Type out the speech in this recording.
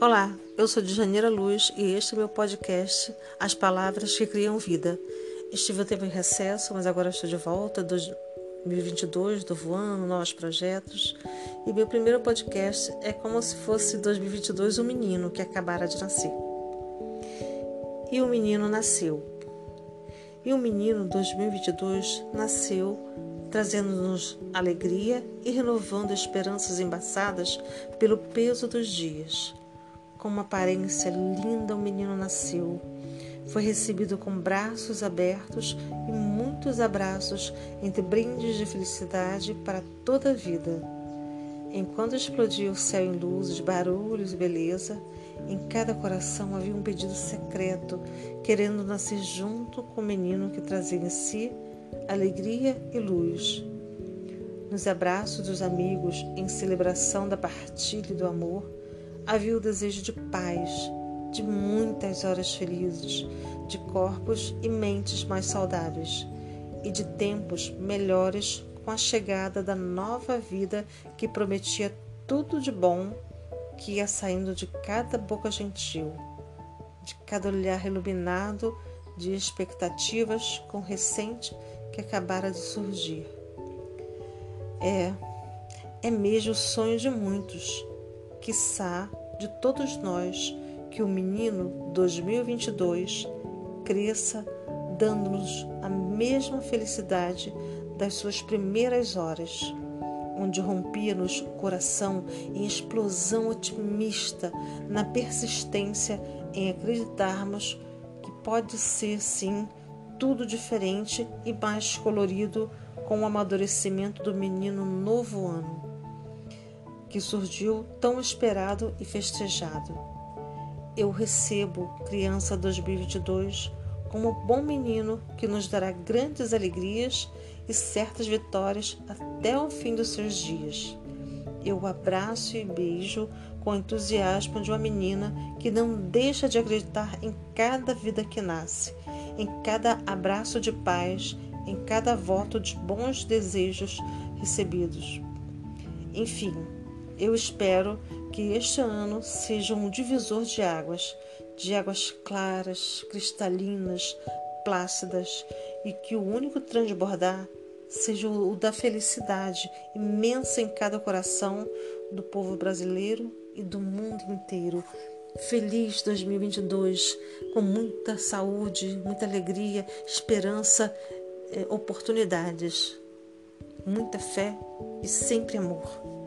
Olá, eu sou de Janeira Luz e este é meu podcast As Palavras que Criam Vida. Estive um tempo em recesso, mas agora estou de volta, 2022, do voando, novos projetos. E meu primeiro podcast é como se fosse 2022 um menino que acabara de nascer. E o menino nasceu. E o menino 2022 nasceu trazendo-nos alegria e renovando esperanças embaçadas pelo peso dos dias. Com uma aparência linda, o menino nasceu. Foi recebido com braços abertos e muitos abraços entre brindes de felicidade para toda a vida. Enquanto explodia o céu em luzes, barulhos e beleza, em cada coração havia um pedido secreto, querendo nascer junto com o menino que trazia em si alegria e luz. Nos abraços dos amigos, em celebração da partilha e do amor, havia o desejo de paz, de muitas horas felizes, de corpos e mentes mais saudáveis e de tempos melhores com a chegada da nova vida que prometia tudo de bom que ia saindo de cada boca gentil, de cada olhar iluminado de expectativas com recente que acabara de surgir. É, é mesmo o sonho de muitos quiçá de todos nós, que o menino 2022 cresça dando-nos a mesma felicidade das suas primeiras horas, onde rompia-nos o coração em explosão otimista na persistência em acreditarmos que pode ser sim tudo diferente e mais colorido com o amadurecimento do menino novo que surgiu tão esperado e festejado. Eu recebo, criança 2022, como bom menino que nos dará grandes alegrias e certas vitórias até o fim dos seus dias. Eu abraço e beijo com entusiasmo de uma menina que não deixa de acreditar em cada vida que nasce, em cada abraço de paz, em cada voto de bons desejos recebidos. Enfim, eu espero que este ano seja um divisor de águas, de águas claras, cristalinas, plácidas, e que o único transbordar seja o da felicidade imensa em cada coração do povo brasileiro e do mundo inteiro. Feliz 2022, com muita saúde, muita alegria, esperança, eh, oportunidades, muita fé e sempre amor.